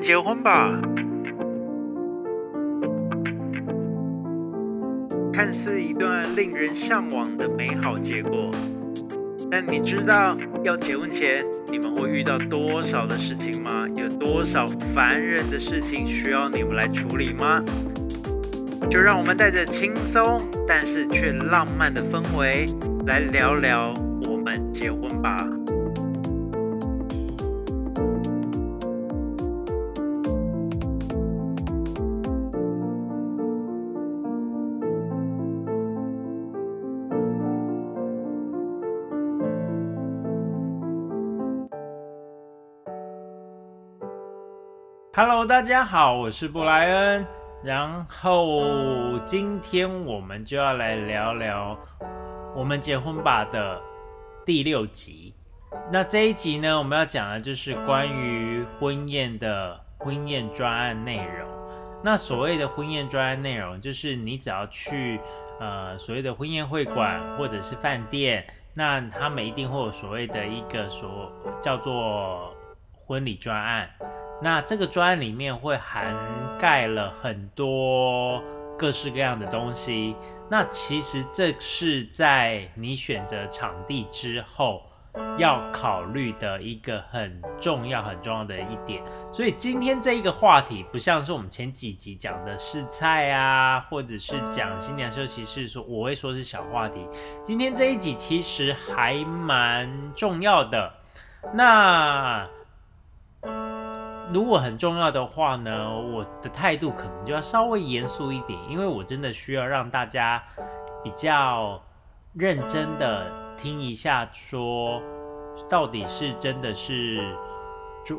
结婚吧。看似一段令人向往的美好结果，但你知道要结婚前你们会遇到多少的事情吗？有多少烦人的事情需要你们来处理吗？就让我们带着轻松但是却浪漫的氛围来聊聊我们结婚吧。Hello，大家好，我是布莱恩。然后今天我们就要来聊聊我们结婚吧的第六集。那这一集呢，我们要讲的就是关于婚宴的婚宴专案内容。那所谓的婚宴专案内容，就是你只要去呃所谓的婚宴会馆或者是饭店，那他们一定会有所谓的一个所叫做婚礼专案。那这个专案里面会涵盖了很多各式各样的东西。那其实这是在你选择场地之后要考虑的一个很重要、很重要的一点。所以今天这一个话题不像是我们前几集讲的试菜啊，或者是讲新娘休息室，说我会说是小话题。今天这一集其实还蛮重要的。那。如果很重要的话呢，我的态度可能就要稍微严肃一点，因为我真的需要让大家比较认真的听一下，说到底是真的是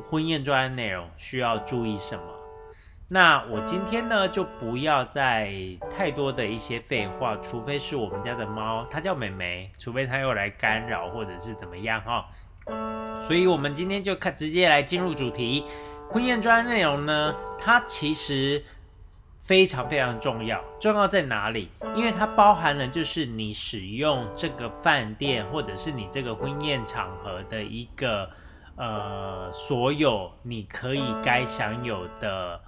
婚宴专案内容需要注意什么。那我今天呢就不要再太多的一些废话，除非是我们家的猫，它叫美美，除非它又来干扰或者是怎么样哈。所以我们今天就看直接来进入主题。婚宴专案内容呢，它其实非常非常重要。重要在哪里？因为它包含了就是你使用这个饭店或者是你这个婚宴场合的一个呃所有你可以该享有的。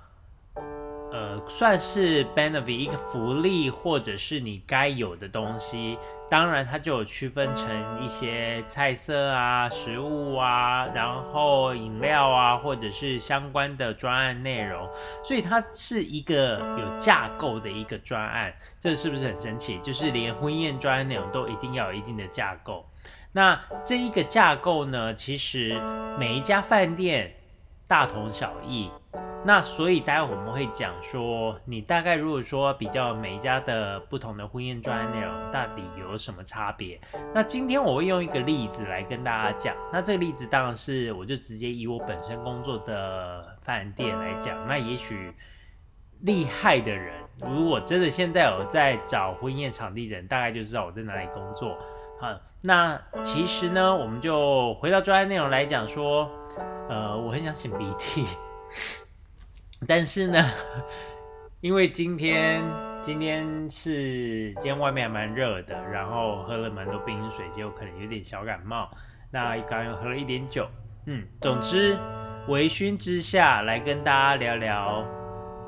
呃，算是 benefit 一个福利，或者是你该有的东西。当然，它就有区分成一些菜色啊、食物啊，然后饮料啊，或者是相关的专案内容。所以它是一个有架构的一个专案。这是不是很神奇？就是连婚宴专案内容都一定要有一定的架构。那这一个架构呢，其实每一家饭店大同小异。那所以待会我们会讲说，你大概如果说比较每一家的不同的婚宴专案内容，到底有什么差别？那今天我会用一个例子来跟大家讲。那这个例子当然是我就直接以我本身工作的饭店来讲。那也许厉害的人，如果真的现在有在找婚宴场地人，大概就知道我在哪里工作。好，那其实呢，我们就回到专案内容来讲说，呃，我很想擤鼻涕。但是呢，因为今天今天是今天外面还蛮热的，然后喝了蛮多冰水，结果可能有点小感冒。那刚刚又喝了一点酒，嗯，总之微醺之下来跟大家聊聊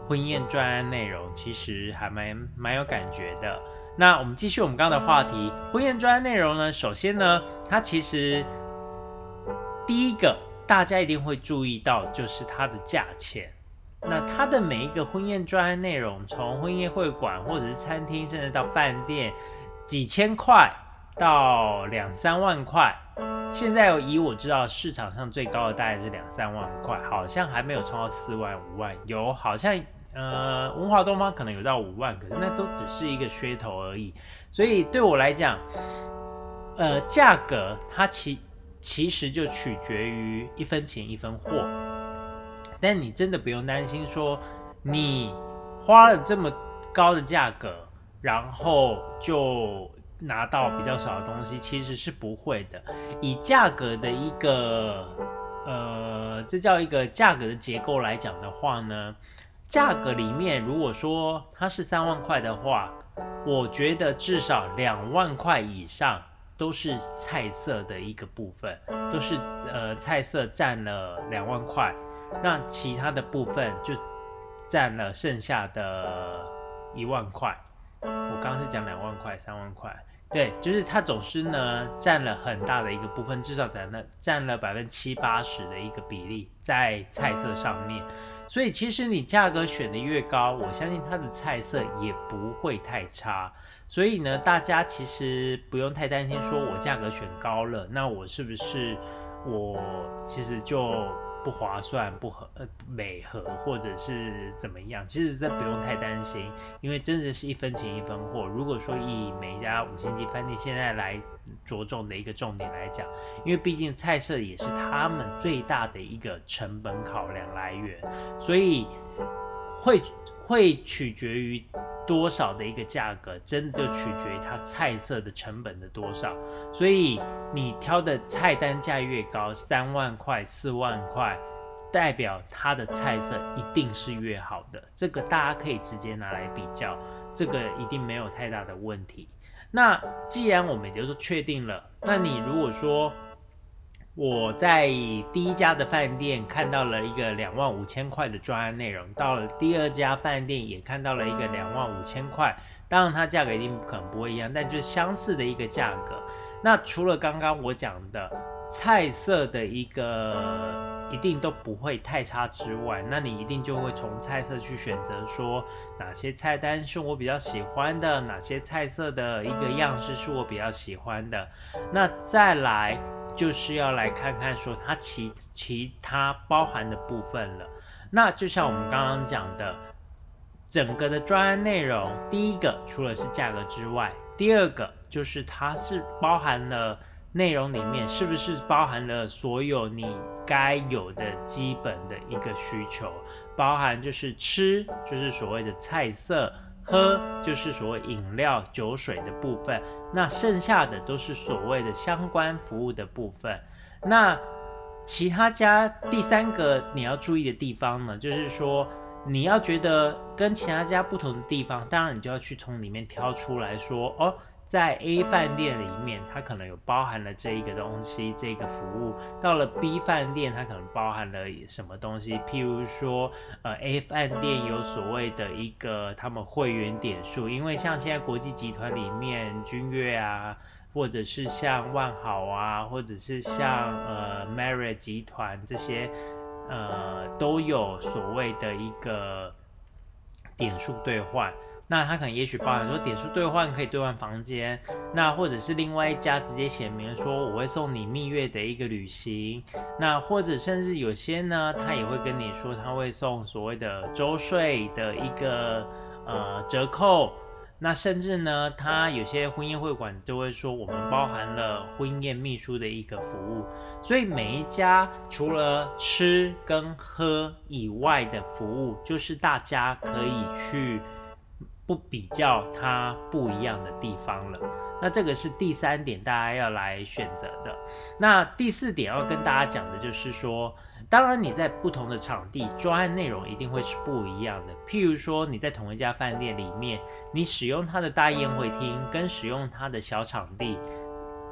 婚宴专案内容，其实还蛮蛮有感觉的。那我们继续我们刚刚的话题，婚宴专案内容呢，首先呢，它其实第一个大家一定会注意到就是它的价钱。那它的每一个婚宴专案内容，从婚宴会馆或者是餐厅，甚至到饭店，几千块到两三万块。现在以我知道市场上最高的大概是两三万块，好像还没有冲到四万五万。有好像呃文华东方可能有到五万，可是那都只是一个噱头而已。所以对我来讲，呃价格它其其实就取决于一分钱一分货。但你真的不用担心，说你花了这么高的价格，然后就拿到比较少的东西，其实是不会的。以价格的一个呃，这叫一个价格的结构来讲的话呢，价格里面如果说它是三万块的话，我觉得至少两万块以上都是菜色的一个部分，都是呃菜色占了两万块。让其他的部分就占了剩下的一万块。我刚刚是讲两万块、三万块。对，就是它总是呢占了很大的一个部分，至少占了占了百分之七八十的一个比例在菜色上面。所以其实你价格选的越高，我相信它的菜色也不会太差。所以呢，大家其实不用太担心，说我价格选高了，那我是不是我其实就。不划算、不合呃美合，或者是怎么样？其实这不用太担心，因为真的是一分钱一分货。如果说以每一家五星级饭店现在来着重的一个重点来讲，因为毕竟菜色也是他们最大的一个成本考量来源，所以会会取决于。多少的一个价格，真的就取决于它菜色的成本的多少。所以你挑的菜单价越高，三万块、四万块，代表它的菜色一定是越好的。这个大家可以直接拿来比较，这个一定没有太大的问题。那既然我们就是确定了，那你如果说，我在第一家的饭店看到了一个两万五千块的专案内容，到了第二家饭店也看到了一个两万五千块，当然它价格一定可能不会一样，但就是相似的一个价格。那除了刚刚我讲的菜色的一个一定都不会太差之外，那你一定就会从菜色去选择说哪些菜单是我比较喜欢的，哪些菜色的一个样式是我比较喜欢的，那再来。就是要来看看说它其其他包含的部分了。那就像我们刚刚讲的，整个的专案内容，第一个除了是价格之外，第二个就是它是包含了内容里面是不是包含了所有你该有的基本的一个需求，包含就是吃，就是所谓的菜色。喝就是所谓饮料、酒水的部分，那剩下的都是所谓的相关服务的部分。那其他家第三个你要注意的地方呢，就是说你要觉得跟其他家不同的地方，当然你就要去从里面挑出来说哦。在 A 饭店里面，它可能有包含了这一个东西，这个服务。到了 B 饭店，它可能包含了什么东西？譬如说，呃，A 饭店有所谓的一个他们会员点数，因为像现在国际集团里面，君悦啊，或者是像万豪啊，或者是像呃 Marriott 集团这些，呃，都有所谓的一个点数兑换。那他可能也许包含说点数兑换可以兑换房间，那或者是另外一家直接写明说我会送你蜜月的一个旅行，那或者甚至有些呢，他也会跟你说他会送所谓的周岁的一个呃折扣，那甚至呢，他有些婚宴会馆就会说我们包含了婚宴秘书的一个服务，所以每一家除了吃跟喝以外的服务，就是大家可以去。不比较它不一样的地方了，那这个是第三点，大家要来选择的。那第四点要跟大家讲的就是说，当然你在不同的场地，专案内容一定会是不一样的。譬如说你在同一家饭店里面，你使用它的大宴会厅跟使用它的小场地，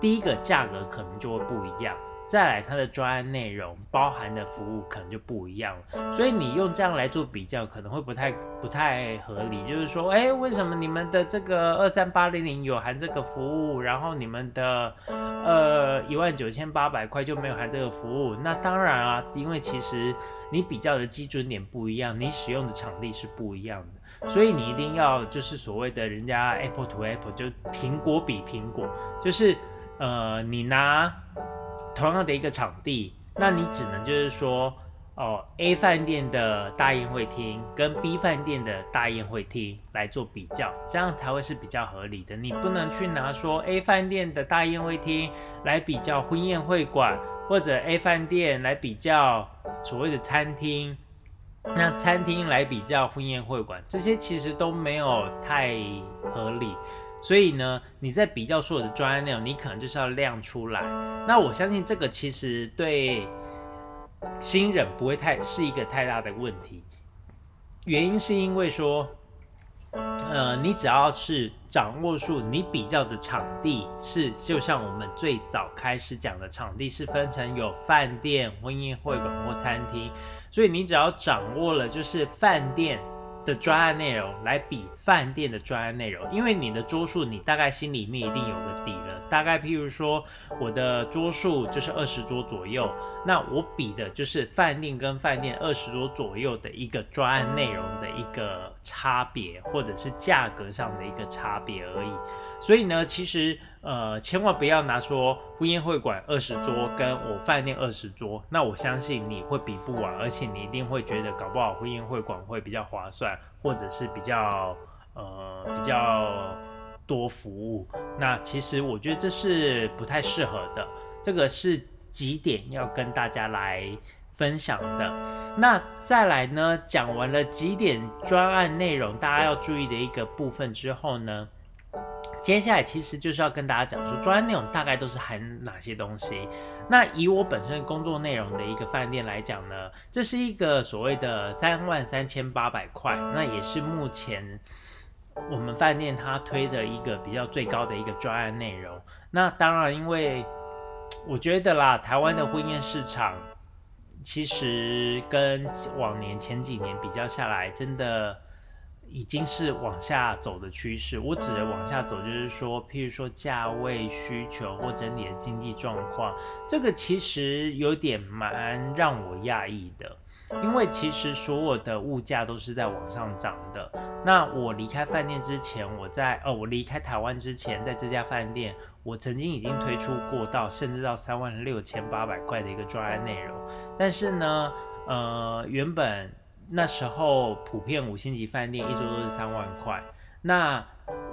第一个价格可能就会不一样。再来，它的专案内容包含的服务可能就不一样了，所以你用这样来做比较，可能会不太不太合理。就是说，哎，为什么你们的这个二三八零零有含这个服务，然后你们的呃一万九千八百块就没有含这个服务？那当然啊，因为其实你比较的基准点不一样，你使用的场地是不一样的，所以你一定要就是所谓的人家 Apple to Apple，就苹果比苹果，就是呃你拿。同样的一个场地，那你只能就是说，哦，A 饭店的大宴会厅跟 B 饭店的大宴会厅来做比较，这样才会是比较合理的。你不能去拿说 A 饭店的大宴会厅来比较婚宴会馆，或者 A 饭店来比较所谓的餐厅，那餐厅来比较婚宴会馆，这些其实都没有太合理。所以呢，你在比较所有的专案内容，你可能就是要亮出来。那我相信这个其实对新人不会太是一个太大的问题。原因是因为说，呃，你只要是掌握住你比较的场地是，就像我们最早开始讲的场地是分成有饭店、婚宴会馆或餐厅，所以你只要掌握了就是饭店。的专案内容来比饭店的专案内容，因为你的桌数你大概心里面一定有个底了。大概譬如说我的桌数就是二十桌左右，那我比的就是饭店跟饭店二十桌左右的一个专案内容的一个差别，或者是价格上的一个差别而已。所以呢，其实呃，千万不要拿说婚宴会馆二十桌跟我饭店二十桌，那我相信你会比不完，而且你一定会觉得搞不好婚宴会馆会比较划算，或者是比较呃比较多服务。那其实我觉得这是不太适合的，这个是几点要跟大家来分享的。那再来呢，讲完了几点专案内容，大家要注意的一个部分之后呢？接下来其实就是要跟大家讲说，专案内容大概都是含哪些东西。那以我本身工作内容的一个饭店来讲呢，这是一个所谓的三万三千八百块，那也是目前我们饭店它推的一个比较最高的一个专案内容。那当然，因为我觉得啦，台湾的婚宴市场其实跟往年前几年比较下来，真的。已经是往下走的趋势。我指的往下走，就是说，譬如说价位需求或整体的经济状况，这个其实有点蛮让我讶异的。因为其实所有的物价都是在往上涨的。那我离开饭店之前，我在哦，我离开台湾之前，在这家饭店，我曾经已经推出过到甚至到三万六千八百块的一个专案内容。但是呢，呃，原本。那时候普遍五星级饭店一周都是三万块。那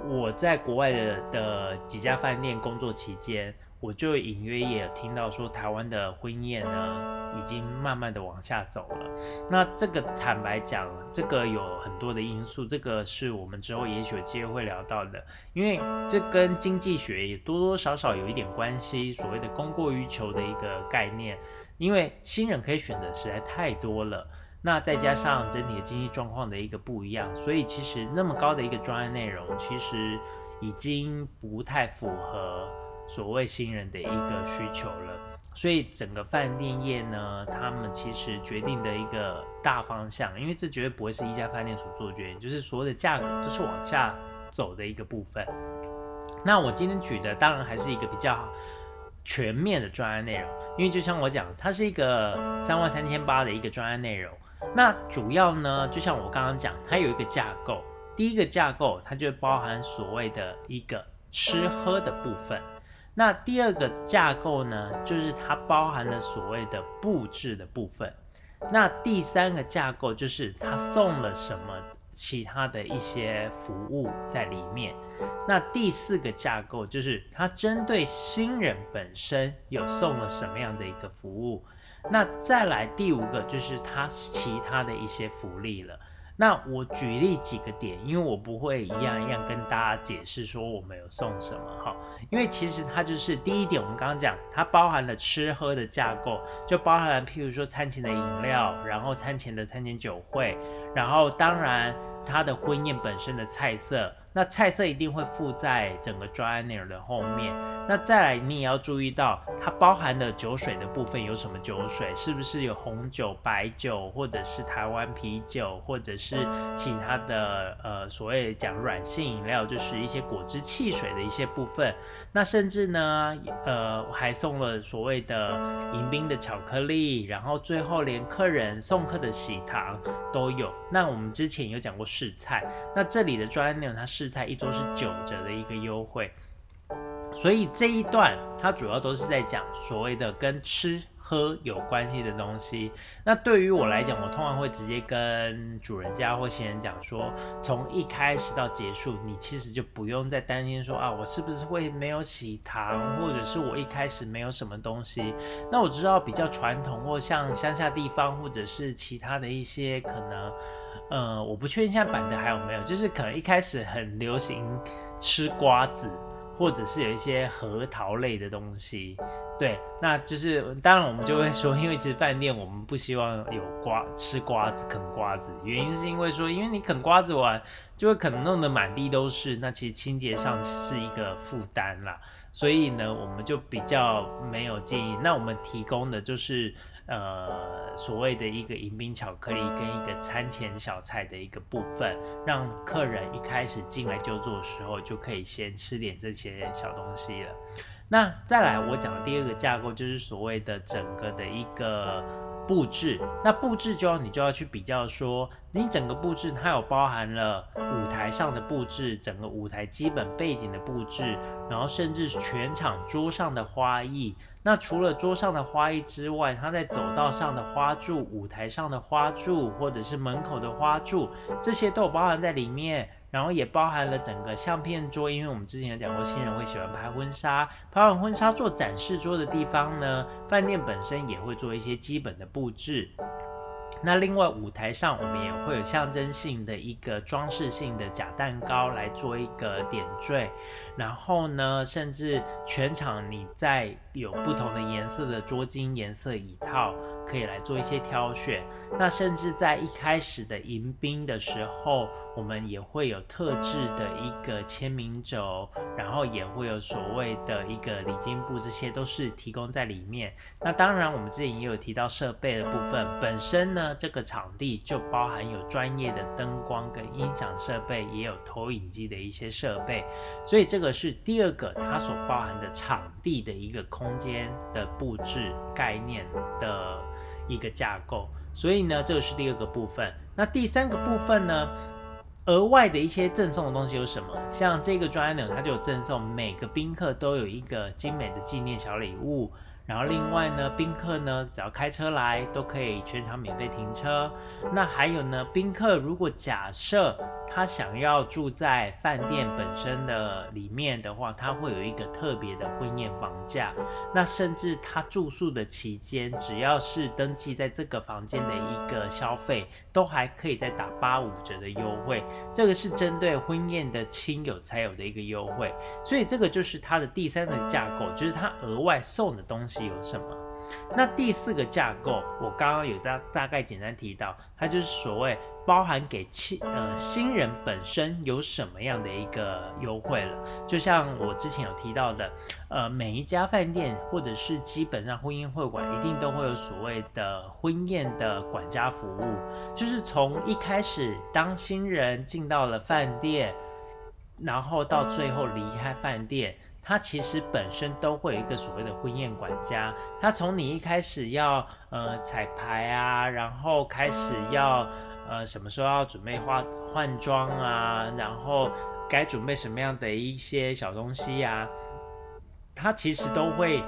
我在国外的的几家饭店工作期间，我就隐约也听到说，台湾的婚宴呢已经慢慢的往下走了。那这个坦白讲，这个有很多的因素，这个是我们之后也许有机会会聊到的，因为这跟经济学也多多少少有一点关系，所谓的供过于求的一个概念，因为新人可以选择实在太多了。那再加上整体的经济状况的一个不一样，所以其实那么高的一个专案内容，其实已经不太符合所谓新人的一个需求了。所以整个饭店业呢，他们其实决定的一个大方向，因为这绝对不会是一家饭店所做决定，就是所有的价格都是往下走的一个部分。那我今天举的当然还是一个比较全面的专案内容，因为就像我讲，它是一个三万三千八的一个专案内容。那主要呢，就像我刚刚讲，它有一个架构。第一个架构，它就包含所谓的一个吃喝的部分。那第二个架构呢，就是它包含了所谓的布置的部分。那第三个架构就是它送了什么其他的一些服务在里面。那第四个架构就是它针对新人本身有送了什么样的一个服务。那再来第五个就是它其他的一些福利了。那我举例几个点，因为我不会一样一样跟大家解释说我们有送什么哈，因为其实它就是第一点，我们刚刚讲它包含了吃喝的架构，就包含譬如说餐前的饮料，然后餐前的餐前酒会，然后当然它的婚宴本身的菜色。那菜色一定会附在整个专案内容的后面。那再来，你也要注意到它包含的酒水的部分有什么酒水，是不是有红酒、白酒，或者是台湾啤酒，或者是其他的呃所谓讲软性饮料，就是一些果汁、汽水的一些部分。那甚至呢，呃，还送了所谓的迎宾的巧克力，然后最后连客人送客的喜糖都有。那我们之前有讲过试菜，那这里的专案内容它。试菜一周是九折的一个优惠，所以这一段它主要都是在讲所谓的跟吃喝有关系的东西。那对于我来讲，我通常会直接跟主人家或新人讲说，从一开始到结束，你其实就不用再担心说啊，我是不是会没有喜糖，或者是我一开始没有什么东西。那我知道比较传统或像乡下地方，或者是其他的一些可能。呃，我不确定现在版的还有没有，就是可能一开始很流行吃瓜子，或者是有一些核桃类的东西。对，那就是当然我们就会说，因为其实饭店我们不希望有瓜吃瓜子啃瓜子，原因是因为说，因为你啃瓜子完就会可能弄得满地都是，那其实清洁上是一个负担啦。所以呢，我们就比较没有建议。那我们提供的就是。呃，所谓的一个迎宾巧克力跟一个餐前小菜的一个部分，让客人一开始进来就坐的时候，就可以先吃点这些小东西了。那再来，我讲的第二个架构就是所谓的整个的一个。布置，那布置就要你就要去比较说，你整个布置它有包含了舞台上的布置，整个舞台基本背景的布置，然后甚至全场桌上的花艺。那除了桌上的花艺之外，它在走道上的花柱、舞台上的花柱，或者是门口的花柱，这些都有包含在里面。然后也包含了整个相片桌，因为我们之前有讲过，新人会喜欢拍婚纱，拍完婚纱做展示桌的地方呢，饭店本身也会做一些基本的布置。那另外舞台上，我们也会有象征性的一个装饰性的假蛋糕来做一个点缀。然后呢，甚至全场你在有不同的颜色的桌巾、颜色椅套，可以来做一些挑选。那甚至在一开始的迎宾的时候，我们也会有特制的一个签名轴，然后也会有所谓的一个礼金布，这些都是提供在里面。那当然，我们之前也有提到设备的部分，本身呢，那这个场地就包含有专业的灯光跟音响设备，也有投影机的一些设备，所以这。个是第二个，它所包含的场地的一个空间的布置概念的一个架构，所以呢，这个是第二个部分。那第三个部分呢，额外的一些赠送的东西有什么？像这个专呢，它就有赠送每个宾客都有一个精美的纪念小礼物。然后另外呢，宾客呢只要开车来都可以全场免费停车。那还有呢，宾客如果假设他想要住在饭店本身的里面的话，他会有一个特别的婚宴房价。那甚至他住宿的期间，只要是登记在这个房间的一个消费，都还可以再打八五折的优惠。这个是针对婚宴的亲友才有的一个优惠。所以这个就是它的第三个架构，就是他额外送的东西。有什么？那第四个架构，我刚刚有大大概简单提到，它就是所谓包含给新呃新人本身有什么样的一个优惠了。就像我之前有提到的，呃，每一家饭店或者是基本上婚姻会馆，一定都会有所谓的婚宴的管家服务，就是从一开始当新人进到了饭店，然后到最后离开饭店。他其实本身都会有一个所谓的婚宴管家，他从你一开始要呃彩排啊，然后开始要呃什么时候要准备化换装啊，然后该准备什么样的一些小东西呀，他其实都会。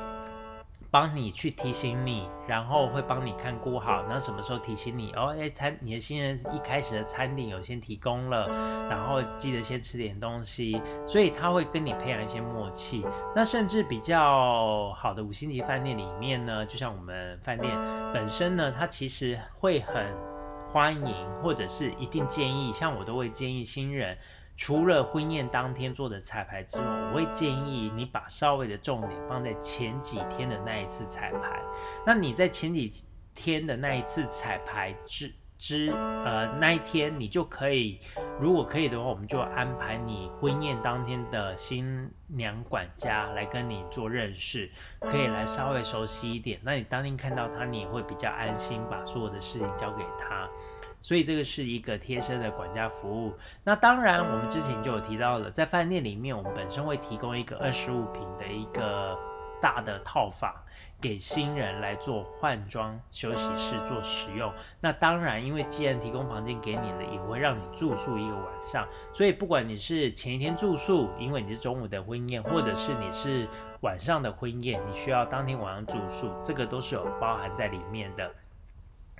帮你去提醒你，然后会帮你看顾好，那什么时候提醒你哦？哎，餐你的新人一开始的餐点有先提供了，然后记得先吃点东西，所以他会跟你培养一些默契。那甚至比较好的五星级饭店里面呢，就像我们饭店本身呢，它其实会很欢迎，或者是一定建议，像我都会建议新人。除了婚宴当天做的彩排之外，我会建议你把稍微的重点放在前几天的那一次彩排。那你在前几天的那一次彩排之之呃那一天，你就可以，如果可以的话，我们就安排你婚宴当天的新娘管家来跟你做认识，可以来稍微熟悉一点。那你当天看到他，你也会比较安心，把所有的事情交给他。所以这个是一个贴身的管家服务。那当然，我们之前就有提到了，在饭店里面，我们本身会提供一个二十五平的一个大的套房，给新人来做换装休息室做使用。那当然，因为既然提供房间给你了，也会让你住宿一个晚上。所以不管你是前一天住宿，因为你是中午的婚宴，或者是你是晚上的婚宴，你需要当天晚上住宿，这个都是有包含在里面的。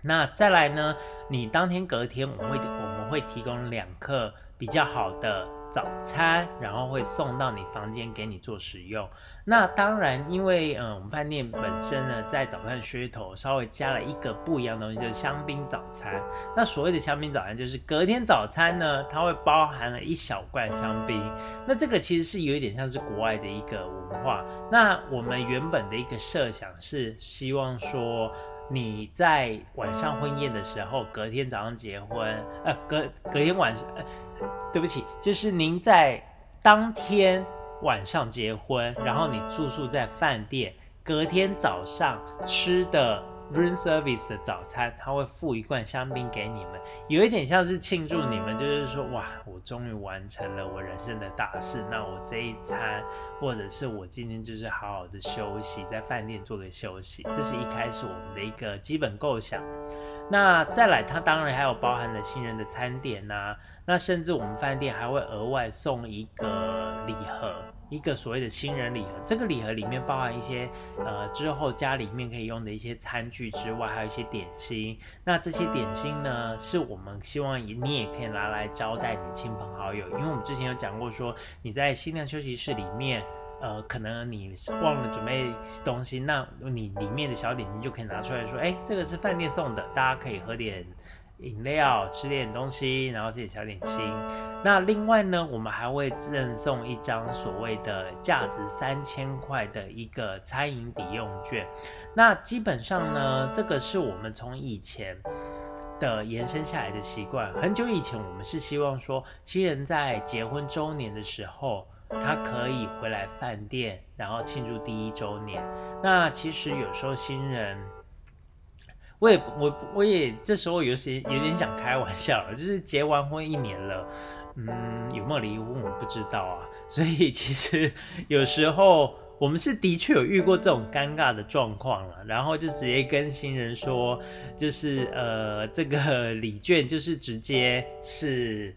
那再来呢？你当天隔天，我们会我们会提供两克比较好的早餐，然后会送到你房间给你做使用。那当然，因为嗯，我们饭店本身呢，在早餐噱头稍微加了一个不一样的东西，就是香槟早餐。那所谓的香槟早餐，就是隔天早餐呢，它会包含了一小罐香槟。那这个其实是有一点像是国外的一个文化。那我们原本的一个设想是希望说，你在晚上婚宴的时候，隔天早上结婚，呃，隔隔天晚上，呃对不起，就是您在当天。晚上结婚，然后你住宿在饭店，隔天早上吃的 room service 的早餐，他会付一罐香槟给你们，有一点像是庆祝你们，就是说哇，我终于完成了我人生的大事，那我这一餐，或者是我今天就是好好的休息，在饭店做个休息，这是一开始我们的一个基本构想。那再来，它当然还有包含了新人的餐点呐，那甚至我们饭店还会额外送一个礼盒。一个所谓的新人礼盒，这个礼盒里面包含一些呃之后家里面可以用的一些餐具之外，还有一些点心。那这些点心呢，是我们希望你也可以拿来招待你亲朋好友，因为我们之前有讲过说，你在新娘休息室里面，呃，可能你忘了准备东西，那你里面的小点心就可以拿出来说，哎，这个是饭店送的，大家可以喝点。饮料，吃点东西，然后自己小点心。那另外呢，我们还会赠送一张所谓的价值三千块的一个餐饮抵用券。那基本上呢，这个是我们从以前的延伸下来的习惯。很久以前，我们是希望说，新人在结婚周年的时候，他可以回来饭店，然后庆祝第一周年。那其实有时候新人。我也我我也这时候有些有点想开玩笑了，就是结完婚一年了，嗯，有没有离婚我不知道啊。所以其实有时候我们是的确有遇过这种尴尬的状况了，然后就直接跟新人说，就是呃这个礼券就是直接是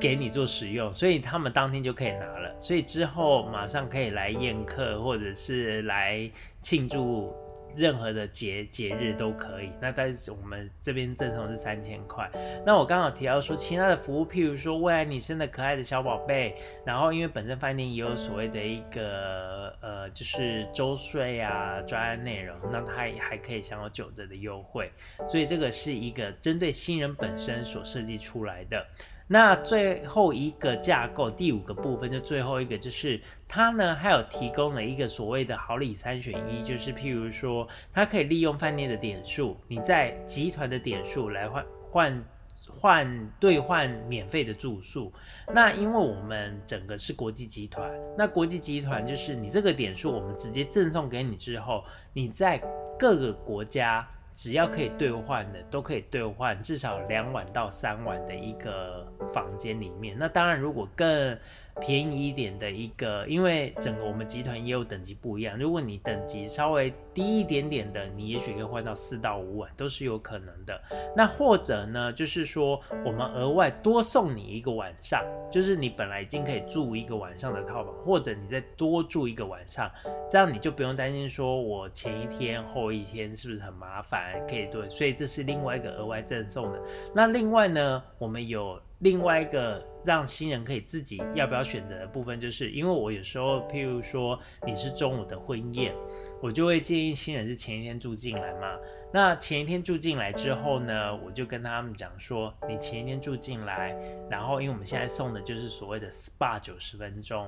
给你做使用，所以他们当天就可以拿了，所以之后马上可以来宴客或者是来庆祝。任何的节节日都可以，那但是我们这边赠送是三千块。那我刚好提到说，其他的服务，譬如说未来你生的可爱的小宝贝，然后因为本身饭店也有所谓的一个呃，就是周岁啊专案内容，那它还可以享有九折的优惠，所以这个是一个针对新人本身所设计出来的。那最后一个架构，第五个部分就最后一个，就是它呢还有提供了一个所谓的好礼三选一，就是譬如说，它可以利用饭店的点数，你在集团的点数来换换换兑换免费的住宿。那因为我们整个是国际集团，那国际集团就是你这个点数，我们直接赠送给你之后，你在各个国家。只要可以兑换的，都可以兑换至少两晚到三晚的一个房间里面。那当然，如果更便宜一点的一个，因为整个我们集团业务等级不一样，如果你等级稍微低一点点的，你也许可以换到四到五晚，都是有可能的。那或者呢，就是说我们额外多送你一个晚上，就是你本来已经可以住一个晚上的套房，或者你再多住一个晚上，这样你就不用担心说我前一天后一天是不是很麻烦。可以对，所以这是另外一个额外赠送的。那另外呢，我们有另外一个让新人可以自己要不要选择的部分，就是因为我有时候，譬如说你是中午的婚宴，我就会建议新人是前一天住进来嘛。那前一天住进来之后呢，我就跟他们讲说，你前一天住进来，然后因为我们现在送的就是所谓的 SPA 九十分钟，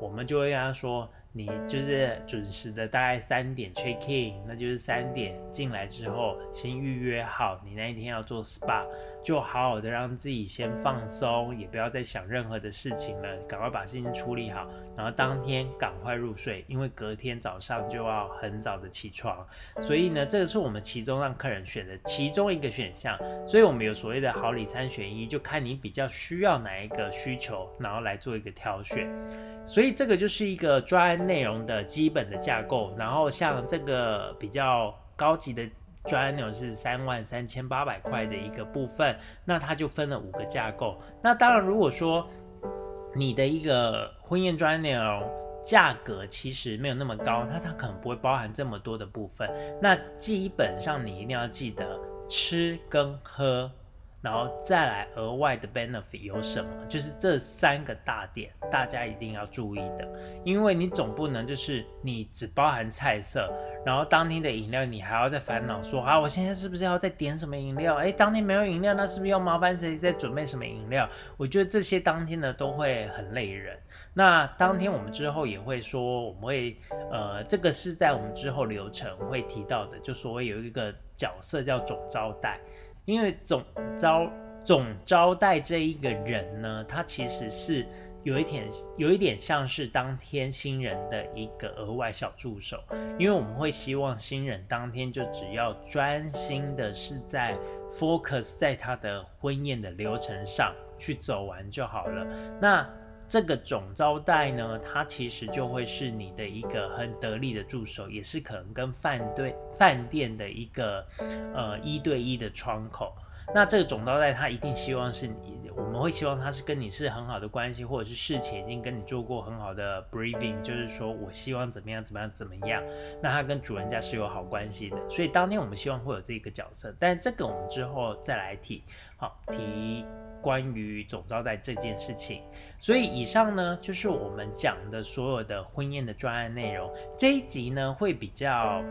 我们就会跟他说。你就是准时的，大概三点 check in，那就是三点进来之后，先预约好你那一天要做 SPA，就好好的让自己先放松，也不要再想任何的事情了，赶快把事情处理好，然后当天赶快入睡，因为隔天早上就要很早的起床。所以呢，这个是我们其中让客人选的其中一个选项。所以我们有所谓的好礼三选一，就看你比较需要哪一个需求，然后来做一个挑选。所以这个就是一个专。内容的基本的架构，然后像这个比较高级的专内容是三万三千八百块的一个部分，那它就分了五个架构。那当然，如果说你的一个婚宴专内容价格其实没有那么高，那它可能不会包含这么多的部分。那基本上你一定要记得吃跟喝。然后再来额外的 benefit 有什么？就是这三个大点，大家一定要注意的，因为你总不能就是你只包含菜色，然后当天的饮料你还要再烦恼说啊，我现在是不是要再点什么饮料？哎，当天没有饮料，那是不是要麻烦谁再准备什么饮料？我觉得这些当天呢都会很累人。那当天我们之后也会说，我们会呃，这个是在我们之后流程会提到的，就所谓有一个角色叫总招待。因为总招总招待这一个人呢，他其实是有一点有一点像是当天新人的一个额外小助手，因为我们会希望新人当天就只要专心的是在 focus 在他的婚宴的流程上去走完就好了。那这个总招待呢，他其实就会是你的一个很得力的助手，也是可能跟饭对饭店的一个呃一对一的窗口。那这个总招待他一定希望是你，我们会希望他是跟你是很好的关系，或者是事前已经跟你做过很好的 briefing，就是说我希望怎么样怎么样怎么样。那他跟主人家是有好关系的，所以当天我们希望会有这个角色，但这个我们之后再来提，好提。关于总招待这件事情，所以以上呢就是我们讲的所有的婚宴的专案内容。这一集呢会比较，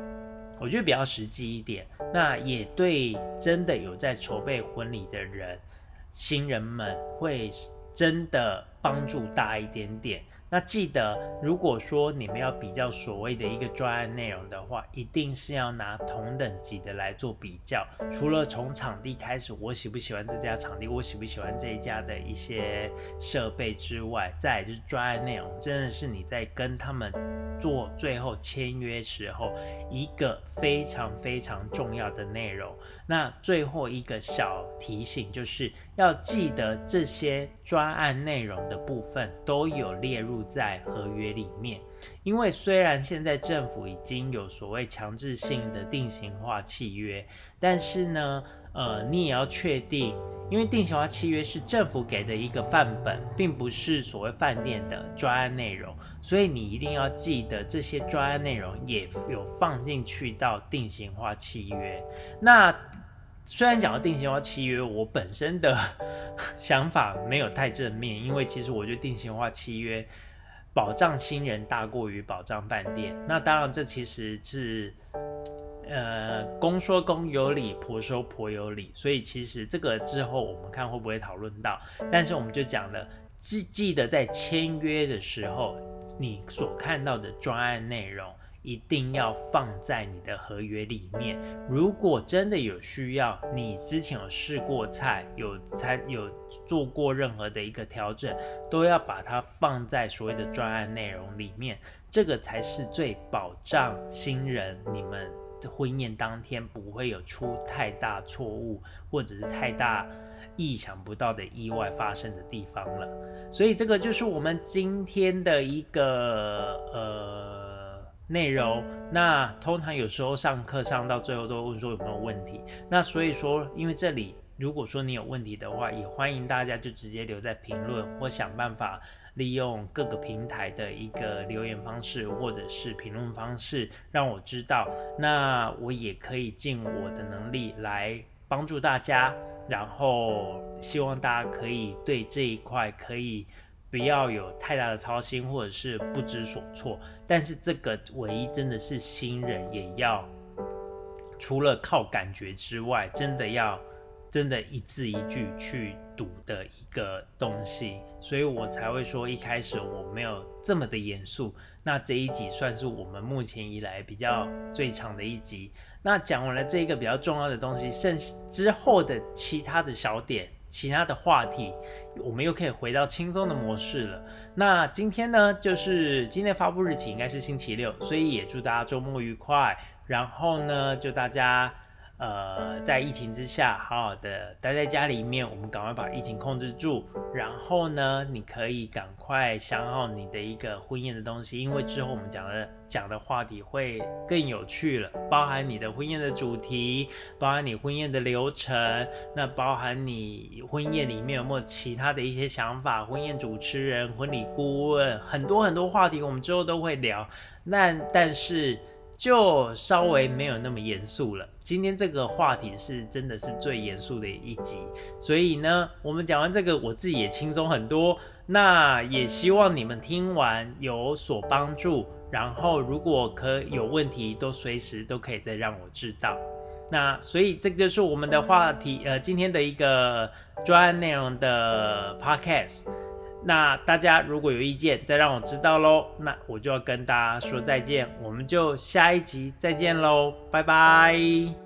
我觉得比较实际一点，那也对真的有在筹备婚礼的人、新人们会真的帮助大一点点。那记得，如果说你们要比较所谓的一个专案内容的话，一定是要拿同等级的来做比较。除了从场地开始，我喜不喜欢这家场地，我喜不喜欢这一家的一些设备之外，再就是专案内容，真的是你在跟他们做最后签约时候一个非常非常重要的内容。那最后一个小提醒就是，要记得这些专案内容的部分都有列入在合约里面。因为虽然现在政府已经有所谓强制性的定型化契约，但是呢，呃，你也要确定，因为定型化契约是政府给的一个范本，并不是所谓饭店的专案内容，所以你一定要记得这些专案内容也有放进去到定型化契约。那虽然讲到定型化契约，我本身的 想法没有太正面，因为其实我觉得定型化契约保障新人大过于保障饭店。那当然，这其实是呃公说公有理，婆说婆有理，所以其实这个之后我们看会不会讨论到。但是我们就讲了，记记得在签约的时候，你所看到的专案内容。一定要放在你的合约里面。如果真的有需要，你之前有试过菜，有参有做过任何的一个调整，都要把它放在所谓的专案内容里面。这个才是最保障新人你们婚宴当天不会有出太大错误，或者是太大意想不到的意外发生的地方了。所以这个就是我们今天的一个呃。内容，那通常有时候上课上到最后都会问说有没有问题。那所以说，因为这里如果说你有问题的话，也欢迎大家就直接留在评论，或想办法利用各个平台的一个留言方式或者是评论方式让我知道。那我也可以尽我的能力来帮助大家，然后希望大家可以对这一块可以。不要有太大的操心，或者是不知所措。但是这个唯一真的是新人，也要除了靠感觉之外，真的要真的一字一句去读的一个东西。所以我才会说一开始我没有这么的严肃。那这一集算是我们目前以来比较最长的一集。那讲完了这一个比较重要的东西，剩之后的其他的小点。其他的话题，我们又可以回到轻松的模式了。那今天呢，就是今天发布日期应该是星期六，所以也祝大家周末愉快。然后呢，就大家。呃，在疫情之下，好好的待在家里面，我们赶快把疫情控制住。然后呢，你可以赶快想好你的一个婚宴的东西，因为之后我们讲的讲的话题会更有趣了，包含你的婚宴的主题，包含你婚宴的流程，那包含你婚宴里面有没有其他的一些想法，婚宴主持人、婚礼顾问，很多很多话题，我们之后都会聊。那但是。就稍微没有那么严肃了。今天这个话题是真的是最严肃的一集，所以呢，我们讲完这个，我自己也轻松很多。那也希望你们听完有所帮助，然后如果可有问题，都随时都可以再让我知道。那所以这就是我们的话题，呃，今天的一个专案内容的 podcast。那大家如果有意见，再让我知道喽。那我就要跟大家说再见，我们就下一集再见喽，拜拜。